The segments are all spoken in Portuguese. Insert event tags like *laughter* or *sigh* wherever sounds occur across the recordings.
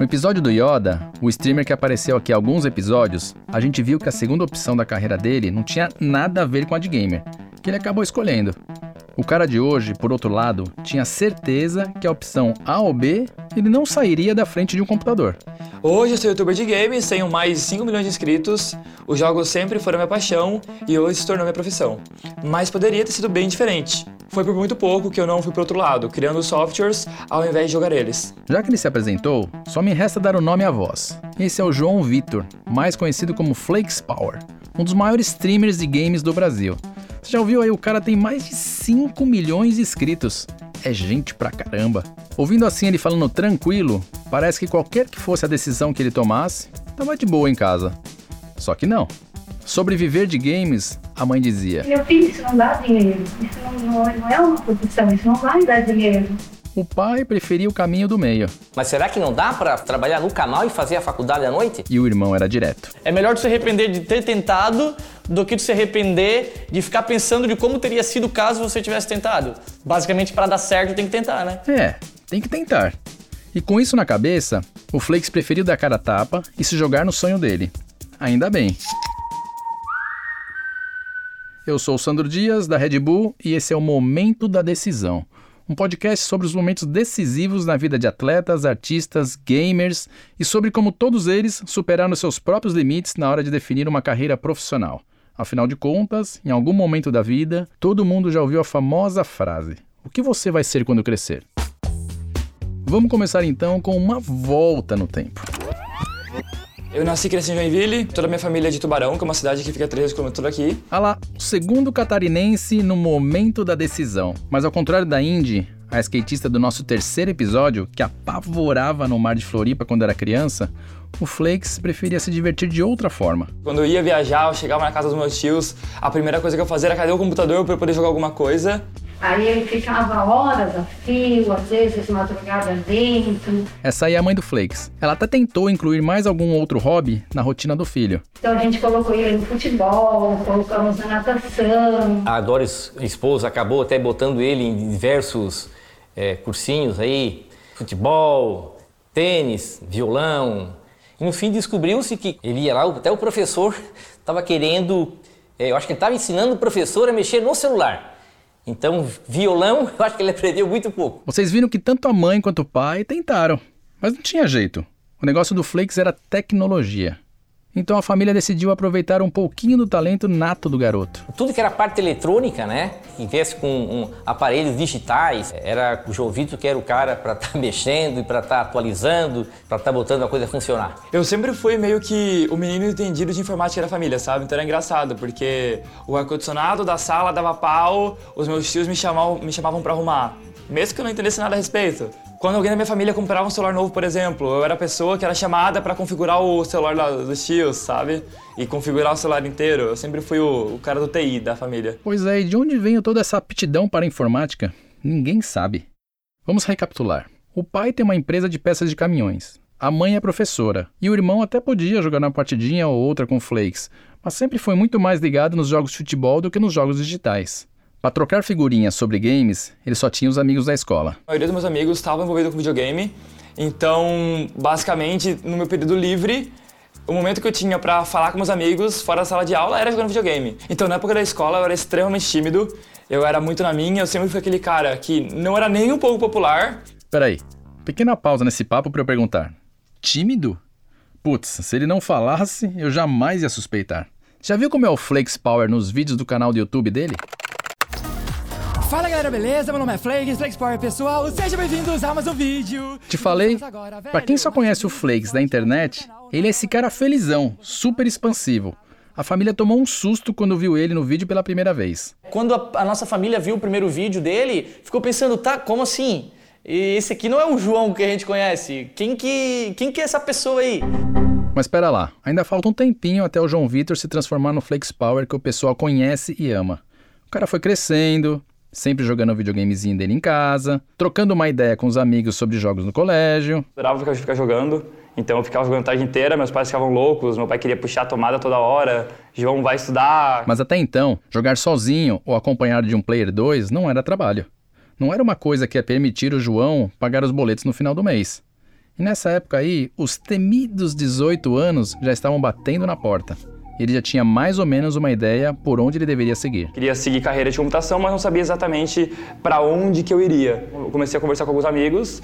No episódio do Yoda, o streamer que apareceu aqui alguns episódios, a gente viu que a segunda opção da carreira dele não tinha nada a ver com a de gamer, que ele acabou escolhendo. O cara de hoje, por outro lado, tinha certeza que a opção A ou B ele não sairia da frente de um computador. Hoje eu sou youtuber de games, tenho mais de 5 milhões de inscritos, os jogos sempre foram minha paixão e hoje se tornou minha profissão. Mas poderia ter sido bem diferente. Foi por muito pouco que eu não fui pro outro lado, criando softwares ao invés de jogar eles. Já que ele se apresentou, só me resta dar o nome à voz. Esse é o João Vitor, mais conhecido como Flakes Power, um dos maiores streamers de games do Brasil. Você já ouviu aí? O cara tem mais de 5 milhões de inscritos. É gente pra caramba. Ouvindo assim ele falando tranquilo, parece que qualquer que fosse a decisão que ele tomasse, tava de boa em casa. Só que não. Sobreviver de games, a mãe dizia: Meu filho, isso não dá dinheiro. Isso não, não, não é uma profissão, isso não vai dar dinheiro. O pai preferia o caminho do meio. Mas será que não dá para trabalhar no canal e fazer a faculdade à noite? E o irmão era direto. É melhor se arrepender de ter tentado do que se arrepender de ficar pensando de como teria sido caso você tivesse tentado. Basicamente, para dar certo, tem que tentar, né? É, tem que tentar. E com isso na cabeça, o Flakes preferiu dar cara a tapa e se jogar no sonho dele. Ainda bem. Eu sou o Sandro Dias, da Red Bull, e esse é o Momento da Decisão um podcast sobre os momentos decisivos na vida de atletas, artistas, gamers e sobre como todos eles superaram seus próprios limites na hora de definir uma carreira profissional. Afinal de contas, em algum momento da vida, todo mundo já ouviu a famosa frase: O que você vai ser quando crescer? Vamos começar então com uma volta no tempo. Eu nasci e cresci em Joinville, toda a minha família é de Tubarão, que é uma cidade que fica a 3 km daqui. Ah lá, o segundo catarinense no momento da decisão. Mas ao contrário da Indy, a skatista do nosso terceiro episódio, que apavorava no mar de Floripa quando era criança, o Flakes preferia se divertir de outra forma. Quando eu ia viajar, eu chegava na casa dos meus tios, a primeira coisa que eu fazia era cadê o computador para poder jogar alguma coisa. Aí ele ficava horas a fio, às vezes madrugada dentro. Essa aí é a mãe do Flakes. Ela até tentou incluir mais algum outro hobby na rotina do filho. Então a gente colocou ele no futebol, colocamos na natação. A Doris, esposa, acabou até botando ele em diversos é, cursinhos aí, futebol, tênis, violão. E no fim descobriu-se que ele ia lá, até o professor *laughs* estava querendo, é, eu acho que ele estava ensinando o professor a mexer no celular. Então, violão, *laughs* eu acho que ele aprendeu muito pouco. Vocês viram que tanto a mãe quanto o pai tentaram, mas não tinha jeito. O negócio do Flakes era tecnologia. Então a família decidiu aproveitar um pouquinho do talento nato do garoto. Tudo que era parte eletrônica, né? Que viesse com um, aparelhos digitais, era o João Vitor que era o cara para estar tá *laughs* mexendo e para estar tá atualizando, para estar tá botando a coisa a funcionar. Eu sempre fui meio que o menino entendido de informática da família, sabe? Então era engraçado, porque o ar-condicionado da sala dava pau, os meus tios me chamavam, me chamavam para arrumar, mesmo que eu não entendesse nada a respeito. Quando alguém da minha família comprava um celular novo, por exemplo, eu era a pessoa que era chamada para configurar o celular dos tios, sabe? E configurar o celular inteiro. Eu sempre fui o, o cara do TI da família. Pois é, e de onde veio toda essa aptidão para a informática? Ninguém sabe. Vamos recapitular. O pai tem uma empresa de peças de caminhões. A mãe é professora. E o irmão até podia jogar uma partidinha ou outra com flakes, mas sempre foi muito mais ligado nos jogos de futebol do que nos jogos digitais. Para trocar figurinhas sobre games, ele só tinha os amigos da escola. A maioria dos meus amigos estavam envolvidos com videogame, então, basicamente, no meu período livre, o momento que eu tinha para falar com meus amigos fora da sala de aula era jogando videogame. Então, na época da escola, eu era extremamente tímido, eu era muito na minha, eu sempre fui aquele cara que não era nem um pouco popular. Peraí, pequena pausa nesse papo para eu perguntar. Tímido? Putz, se ele não falasse, eu jamais ia suspeitar. Já viu como é o Flakes Power nos vídeos do canal do YouTube dele? Fala galera, beleza? Meu nome é Flakes, Flakes Power pessoal, sejam bem-vindos a mais um vídeo. Te falei? Pra quem só conhece o Flakes da internet, ele é esse cara felizão, super expansivo. A família tomou um susto quando viu ele no vídeo pela primeira vez. Quando a, a nossa família viu o primeiro vídeo dele, ficou pensando, tá, como assim? E esse aqui não é o João que a gente conhece. Quem que, quem que é essa pessoa aí? Mas espera lá, ainda falta um tempinho até o João Vitor se transformar no Flakes Power que o pessoal conhece e ama. O cara foi crescendo, sempre jogando o videogamezinho dele em casa, trocando uma ideia com os amigos sobre jogos no colégio. Adorava ficar jogando, então eu ficava jogando a tarde inteira, meus pais ficavam loucos, meu pai queria puxar a tomada toda hora, João vai estudar. Mas até então, jogar sozinho ou acompanhado de um player 2 não era trabalho. Não era uma coisa que ia permitir o João pagar os boletos no final do mês. E nessa época aí, os temidos 18 anos já estavam batendo na porta. Ele já tinha mais ou menos uma ideia por onde ele deveria seguir. Queria seguir carreira de computação, mas não sabia exatamente para onde que eu iria. Eu comecei a conversar com alguns amigos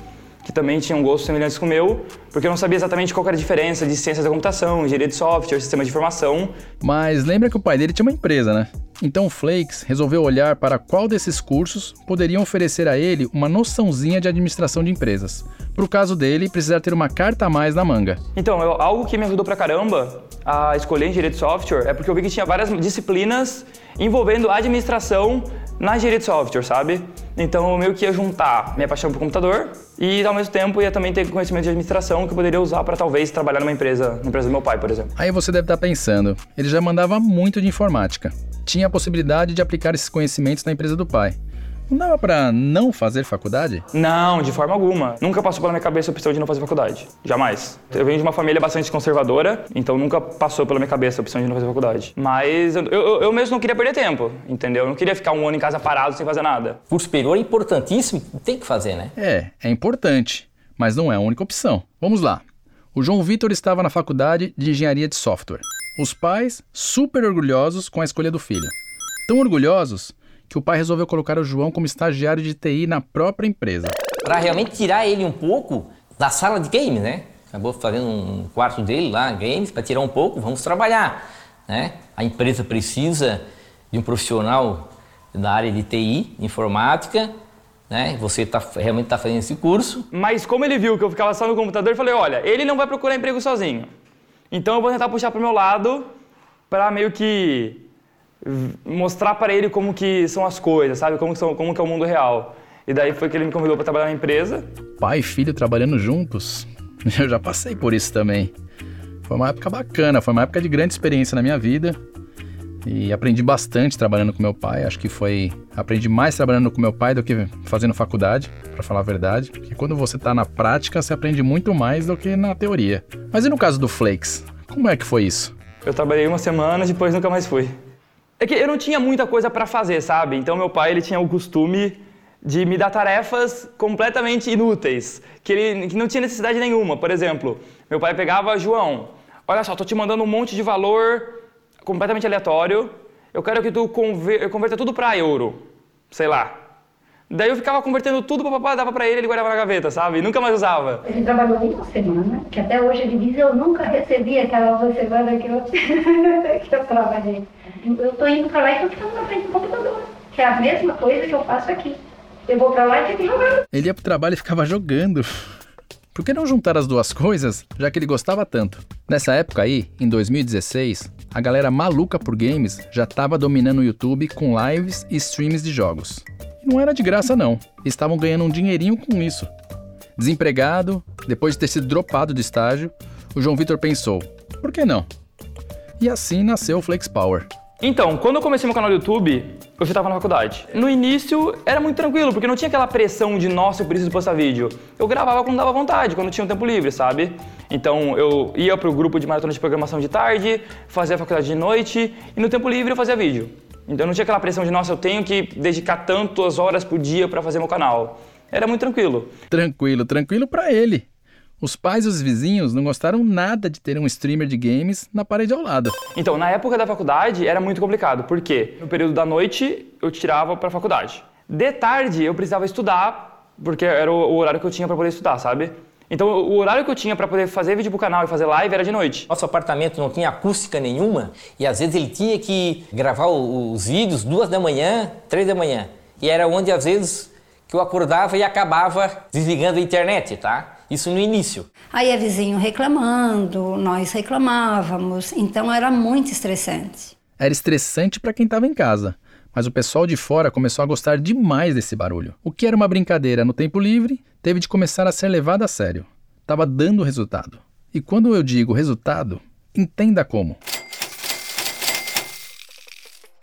que também tinham gostos semelhantes com o meu, porque eu não sabia exatamente qual era a diferença de ciências da computação, engenharia de software, sistema de informação. Mas lembra que o pai dele tinha uma empresa, né? Então o Flakes resolveu olhar para qual desses cursos poderiam oferecer a ele uma noçãozinha de administração de empresas. Para o caso dele, precisar ter uma carta a mais na manga. Então, eu, algo que me ajudou pra caramba a escolher engenharia de software é porque eu vi que tinha várias disciplinas envolvendo administração na engenharia de software, sabe? Então eu meio que ia juntar minha paixão por computador e ao mesmo tempo ia também ter conhecimento de administração que eu poderia usar para talvez trabalhar numa empresa, na empresa do meu pai, por exemplo. Aí você deve estar pensando, ele já mandava muito de informática. Tinha a possibilidade de aplicar esses conhecimentos na empresa do pai. Não dava pra não fazer faculdade? Não, de forma alguma. Nunca passou pela minha cabeça a opção de não fazer faculdade. Jamais. Eu venho de uma família bastante conservadora, então nunca passou pela minha cabeça a opção de não fazer faculdade. Mas eu, eu, eu mesmo não queria perder tempo, entendeu? Eu não queria ficar um ano em casa parado sem fazer nada. Curso superior é importantíssimo, tem que fazer, né? É, é importante, mas não é a única opção. Vamos lá. O João Vitor estava na faculdade de engenharia de software. Os pais super orgulhosos com a escolha do filho. Tão orgulhosos que o pai resolveu colocar o João como estagiário de TI na própria empresa. Para realmente tirar ele um pouco da sala de games, né? Acabou fazendo um quarto dele lá, games, para tirar um pouco, vamos trabalhar, né? A empresa precisa de um profissional da área de TI, informática, né? Você tá, realmente está fazendo esse curso. Mas como ele viu que eu ficava só no computador, eu falei, olha, ele não vai procurar emprego sozinho. Então eu vou tentar puxar pro meu lado para meio que mostrar para ele como que são as coisas, sabe? Como que, são, como que é o mundo real. E daí foi que ele me convidou para trabalhar na empresa. Pai e filho trabalhando juntos. *laughs* Eu já passei por isso também. Foi uma época bacana, foi uma época de grande experiência na minha vida. E aprendi bastante trabalhando com meu pai. Acho que foi. Aprendi mais trabalhando com meu pai do que fazendo faculdade, para falar a verdade. Porque quando você tá na prática, você aprende muito mais do que na teoria. Mas e no caso do Flakes? Como é que foi isso? Eu trabalhei uma semana, depois nunca mais fui. É que eu não tinha muita coisa para fazer, sabe? Então meu pai ele tinha o costume de me dar tarefas completamente inúteis, que ele que não tinha necessidade nenhuma. Por exemplo, meu pai pegava João, olha só, tô te mandando um monte de valor completamente aleatório. Eu quero que tu conver, converta tudo para euro, sei lá. Daí eu ficava convertendo tudo para papai, dava para ele, ele guardava na gaveta, sabe? E nunca mais usava. Ele trabalhou uma semana, que até hoje ele diz, eu nunca recebi aquela uma semana que eu, *laughs* que eu trabalhei. Eu tô indo para lá e tô ficando na frente do computador, que é a mesma coisa que eu faço aqui. Eu vou para lá e fico jogando. Ele ia pro trabalho e ficava jogando. Por que não juntar as duas coisas, já que ele gostava tanto? Nessa época aí, em 2016, a galera maluca por games já estava dominando o YouTube com lives e streams de jogos. Não era de graça não, estavam ganhando um dinheirinho com isso. Desempregado, depois de ter sido dropado do estágio, o João Vitor pensou, por que não? E assim nasceu o Flex Power. Então, quando eu comecei meu canal do YouTube, eu já estava na faculdade. No início era muito tranquilo, porque não tinha aquela pressão de nossa, eu preciso postar vídeo. Eu gravava quando dava vontade, quando tinha um tempo livre, sabe? Então eu ia pro grupo de maratona de programação de tarde, fazia a faculdade de noite e no tempo livre eu fazia vídeo. Então não tinha aquela pressão de nossa, eu tenho que dedicar tantas horas por dia para fazer meu canal. Era muito tranquilo. Tranquilo, tranquilo para ele. Os pais e os vizinhos não gostaram nada de ter um streamer de games na parede ao lado. Então, na época da faculdade era muito complicado, porque no período da noite eu tirava para faculdade. De tarde eu precisava estudar, porque era o horário que eu tinha para poder estudar, sabe? Então, o horário que eu tinha para poder fazer vídeo pro canal e fazer live era de noite. Nosso apartamento não tinha acústica nenhuma e às vezes ele tinha que gravar os vídeos duas da manhã, três da manhã. E era onde às vezes que eu acordava e acabava desligando a internet, tá? Isso no início. Aí é vizinho reclamando, nós reclamávamos, então era muito estressante. Era estressante para quem estava em casa, mas o pessoal de fora começou a gostar demais desse barulho. O que era uma brincadeira no tempo livre teve de começar a ser levado a sério. Tava dando resultado. E quando eu digo resultado, entenda como.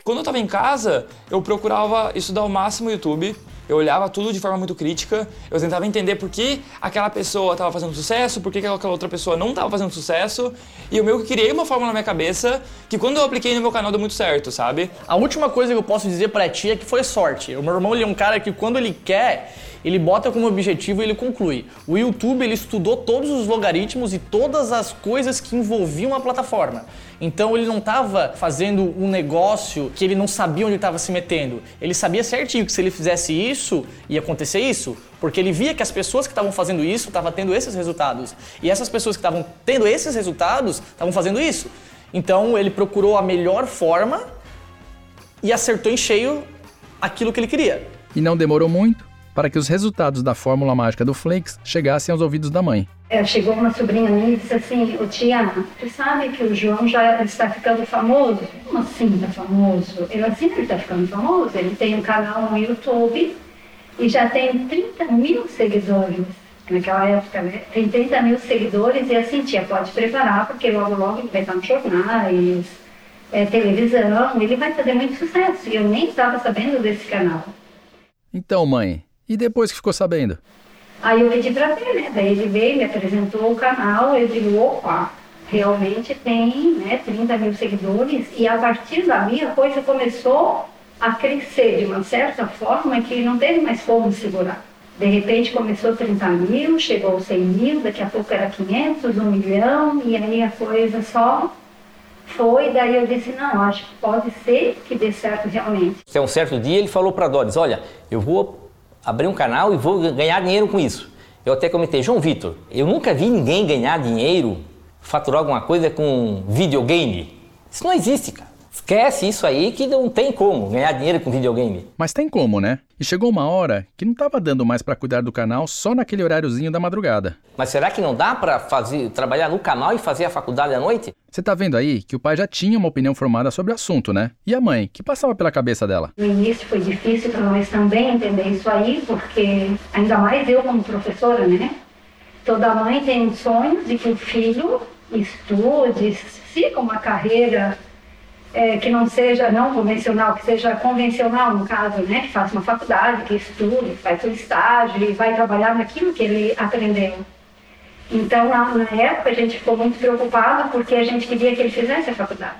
Quando eu estava em casa, eu procurava estudar ao máximo o YouTube, eu olhava tudo de forma muito crítica, eu tentava entender por que aquela pessoa estava fazendo sucesso, por que aquela outra pessoa não estava fazendo sucesso, e eu meio que criei uma fórmula na minha cabeça que quando eu apliquei no meu canal deu muito certo, sabe? A última coisa que eu posso dizer pra ti é que foi sorte. O meu irmão ele é um cara que quando ele quer, ele bota como objetivo e ele conclui. O YouTube ele estudou todos os logaritmos e todas as coisas que envolviam a plataforma. Então ele não estava fazendo um negócio que ele não sabia onde estava se metendo. Ele sabia certinho que se ele fizesse isso, ia acontecer isso. Porque ele via que as pessoas que estavam fazendo isso estavam tendo esses resultados. E essas pessoas que estavam tendo esses resultados estavam fazendo isso. Então ele procurou a melhor forma e acertou em cheio aquilo que ele queria. E não demorou muito para que os resultados da fórmula mágica do Flakes chegassem aos ouvidos da mãe. É, chegou uma sobrinha minha e disse assim, ô tia, você sabe que o João já está ficando famoso? Como assim está famoso? Eu assim, ele está ficando famoso. Ele tem um canal no YouTube e já tem 30 mil seguidores. Naquela época, né? Tem 30 mil seguidores e assim, tia, pode preparar, porque logo logo ele vai estar nos jornais, é, televisão, ele vai fazer muito sucesso. E eu nem estava sabendo desse canal. Então, mãe, e depois que ficou sabendo? Aí eu pedi para ver, né? Daí ele veio, me apresentou o canal, eu digo, opa, realmente tem né, 30 mil seguidores, e a partir dali a coisa começou a crescer de uma certa forma que não teve mais como segurar. De repente começou 30 mil, chegou 100 mil, daqui a pouco era 500, 1 milhão, e aí a coisa só foi. Daí eu disse: não, acho que pode ser que dê certo realmente. Até um certo dia ele falou para Doris: olha, eu vou abrir um canal e vou ganhar dinheiro com isso. Eu até comentei, João Vitor, eu nunca vi ninguém ganhar dinheiro, faturar alguma coisa com videogame. Isso não existe, cara. Esquece isso aí que não tem como ganhar dinheiro com videogame. Mas tem como, né? E chegou uma hora que não estava dando mais para cuidar do canal só naquele horáriozinho da madrugada. Mas será que não dá para fazer trabalhar no canal e fazer a faculdade à noite? Você tá vendo aí que o pai já tinha uma opinião formada sobre o assunto, né? E a mãe, que passava pela cabeça dela? No início foi difícil para nós também entender isso aí, porque ainda mais eu como professora, né? Toda mãe tem um sonho de que o filho estude, siga uma carreira é, que não seja não convencional, que seja convencional no caso, né? Que faça uma faculdade, que estude, faça um estágio e vai trabalhar naquilo que ele aprendeu. Então, na, na época, a gente ficou muito preocupado porque a gente queria que ele fizesse a faculdade.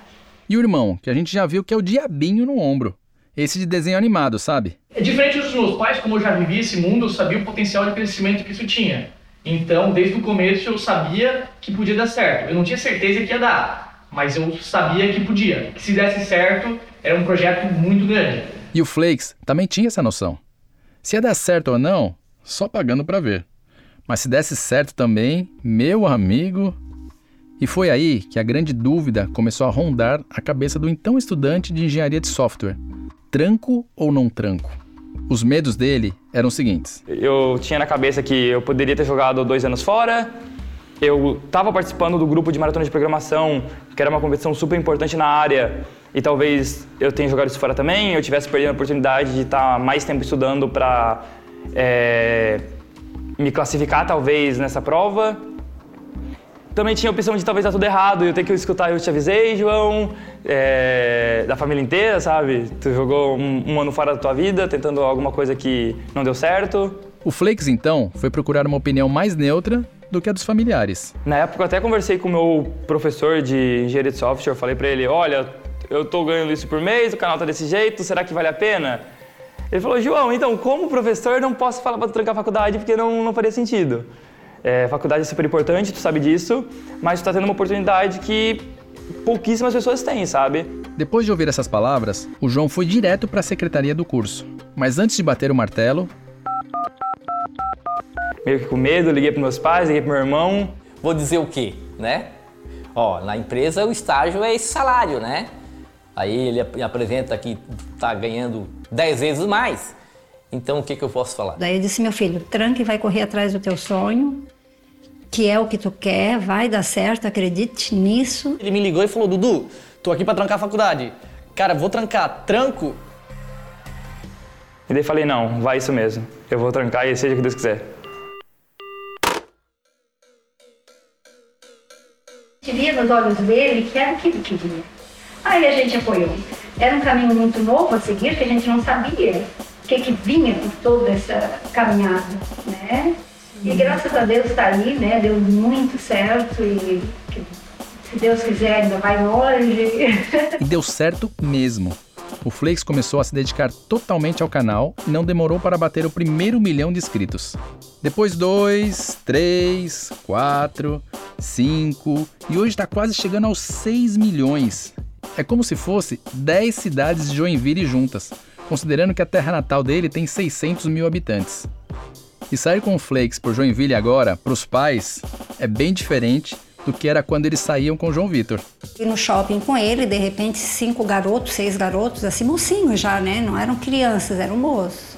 E o irmão, que a gente já viu que é o diabinho no ombro. Esse de desenho animado, sabe? É diferente dos meus pais, como eu já vivi esse mundo, eu sabia o potencial de crescimento que isso tinha. Então, desde o começo, eu sabia que podia dar certo. Eu não tinha certeza que ia dar, mas eu sabia que podia. Que se desse certo, era um projeto muito grande. E o Flakes também tinha essa noção. Se ia dar certo ou não, só pagando para ver. Mas se desse certo também, meu amigo. E foi aí que a grande dúvida começou a rondar a cabeça do então estudante de engenharia de software: tranco ou não tranco? Os medos dele eram os seguintes: Eu tinha na cabeça que eu poderia ter jogado dois anos fora. Eu estava participando do grupo de maratona de programação, que era uma competição super importante na área, e talvez eu tenha jogado isso fora também. Eu tivesse perdido a oportunidade de estar mais tempo estudando para é, me classificar talvez nessa prova. Também tinha a opção de talvez dar tudo errado eu ter que escutar Eu Te Avisei, João, é, da família inteira, sabe? Tu jogou um, um ano fora da tua vida, tentando alguma coisa que não deu certo. O Flakes, então, foi procurar uma opinião mais neutra do que a dos familiares. Na época eu até conversei com o meu professor de engenharia de software, eu falei para ele, olha, eu tô ganhando isso por mês, o canal tá desse jeito, será que vale a pena? Ele falou, João, então, como professor, não posso falar para trancar a faculdade porque não, não faria sentido. É, faculdade é super importante, tu sabe disso, mas tu tá tendo uma oportunidade que pouquíssimas pessoas têm, sabe? Depois de ouvir essas palavras, o João foi direto para a secretaria do curso. Mas antes de bater o martelo, Meio que com medo, liguei para meus pais, liguei para meu irmão. Vou dizer o quê, né? Ó, na empresa o estágio é esse salário, né? Aí ele ap- apresenta que tá ganhando 10 vezes mais. Então o que, que eu posso falar? Daí eu disse, meu filho, tranca e vai correr atrás do teu sonho, que é o que tu quer, vai dar certo, acredite nisso. Ele me ligou e falou: Dudu, tô aqui pra trancar a faculdade. Cara, vou trancar, tranco. E daí falei, não, vai isso mesmo. Eu vou trancar e seja o que Deus quiser. A gente via nos olhos dele que era o que ele queria. Aí a gente apoiou. Era um caminho muito novo a seguir, que a gente não sabia o que, que vinha por toda essa caminhada, né? E graças a Deus está aí, né? Deu muito certo e se Deus quiser ainda vai longe. e deu certo mesmo. O Flakes começou a se dedicar totalmente ao canal e não demorou para bater o primeiro milhão de inscritos. Depois dois, três, quatro, cinco e hoje está quase chegando aos 6 milhões. É como se fosse 10 cidades de Joinville juntas, considerando que a terra natal dele tem 600 mil habitantes. E sair com o Flakes por Joinville agora, para os pais, é bem diferente do que era quando eles saíam com o João Vitor. E no shopping com ele, de repente, cinco garotos, seis garotos, assim, mocinhos já, né? Não eram crianças, eram moços.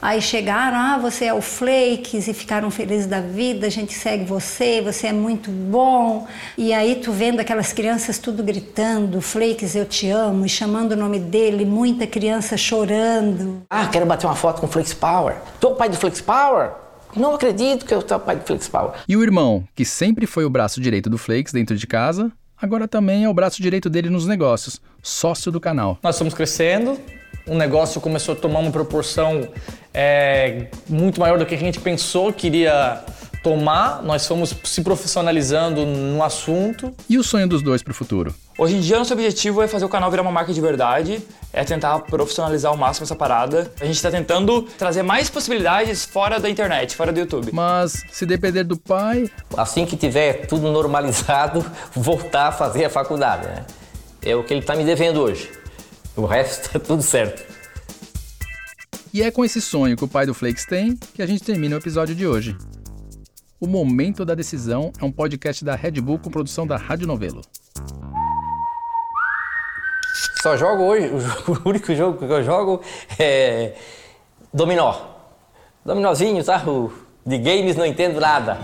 Aí chegaram, ah, você é o Flakes, e ficaram felizes da vida, a gente segue você, você é muito bom. E aí tu vendo aquelas crianças tudo gritando, Flakes, eu te amo, e chamando o nome dele, muita criança chorando. Ah, quero bater uma foto com o Flex Power. Tu é o pai do Flex Power? Não acredito que eu sou o pai do Flex Power. E o irmão, que sempre foi o braço direito do Flakes dentro de casa, agora também é o braço direito dele nos negócios, sócio do canal. Nós estamos crescendo, o negócio começou a tomar uma proporção é, muito maior do que a gente pensou que iria tomar. Nós fomos se profissionalizando no assunto. E o sonho dos dois para o futuro? Hoje em dia, nosso objetivo é fazer o canal virar uma marca de verdade, é tentar profissionalizar ao máximo essa parada. A gente está tentando trazer mais possibilidades fora da internet, fora do YouTube. Mas se depender do pai. Assim que tiver tudo normalizado, *laughs* voltar a fazer a faculdade. Né? É o que ele está me devendo hoje. O resto tá tudo certo. E é com esse sonho que o pai do Flakes tem que a gente termina o episódio de hoje. O Momento da Decisão é um podcast da Red Bull com produção da Rádio Novelo. Só jogo hoje, *laughs* o único jogo que eu jogo é dominó. Dominozinho, tá? De games não entendo nada.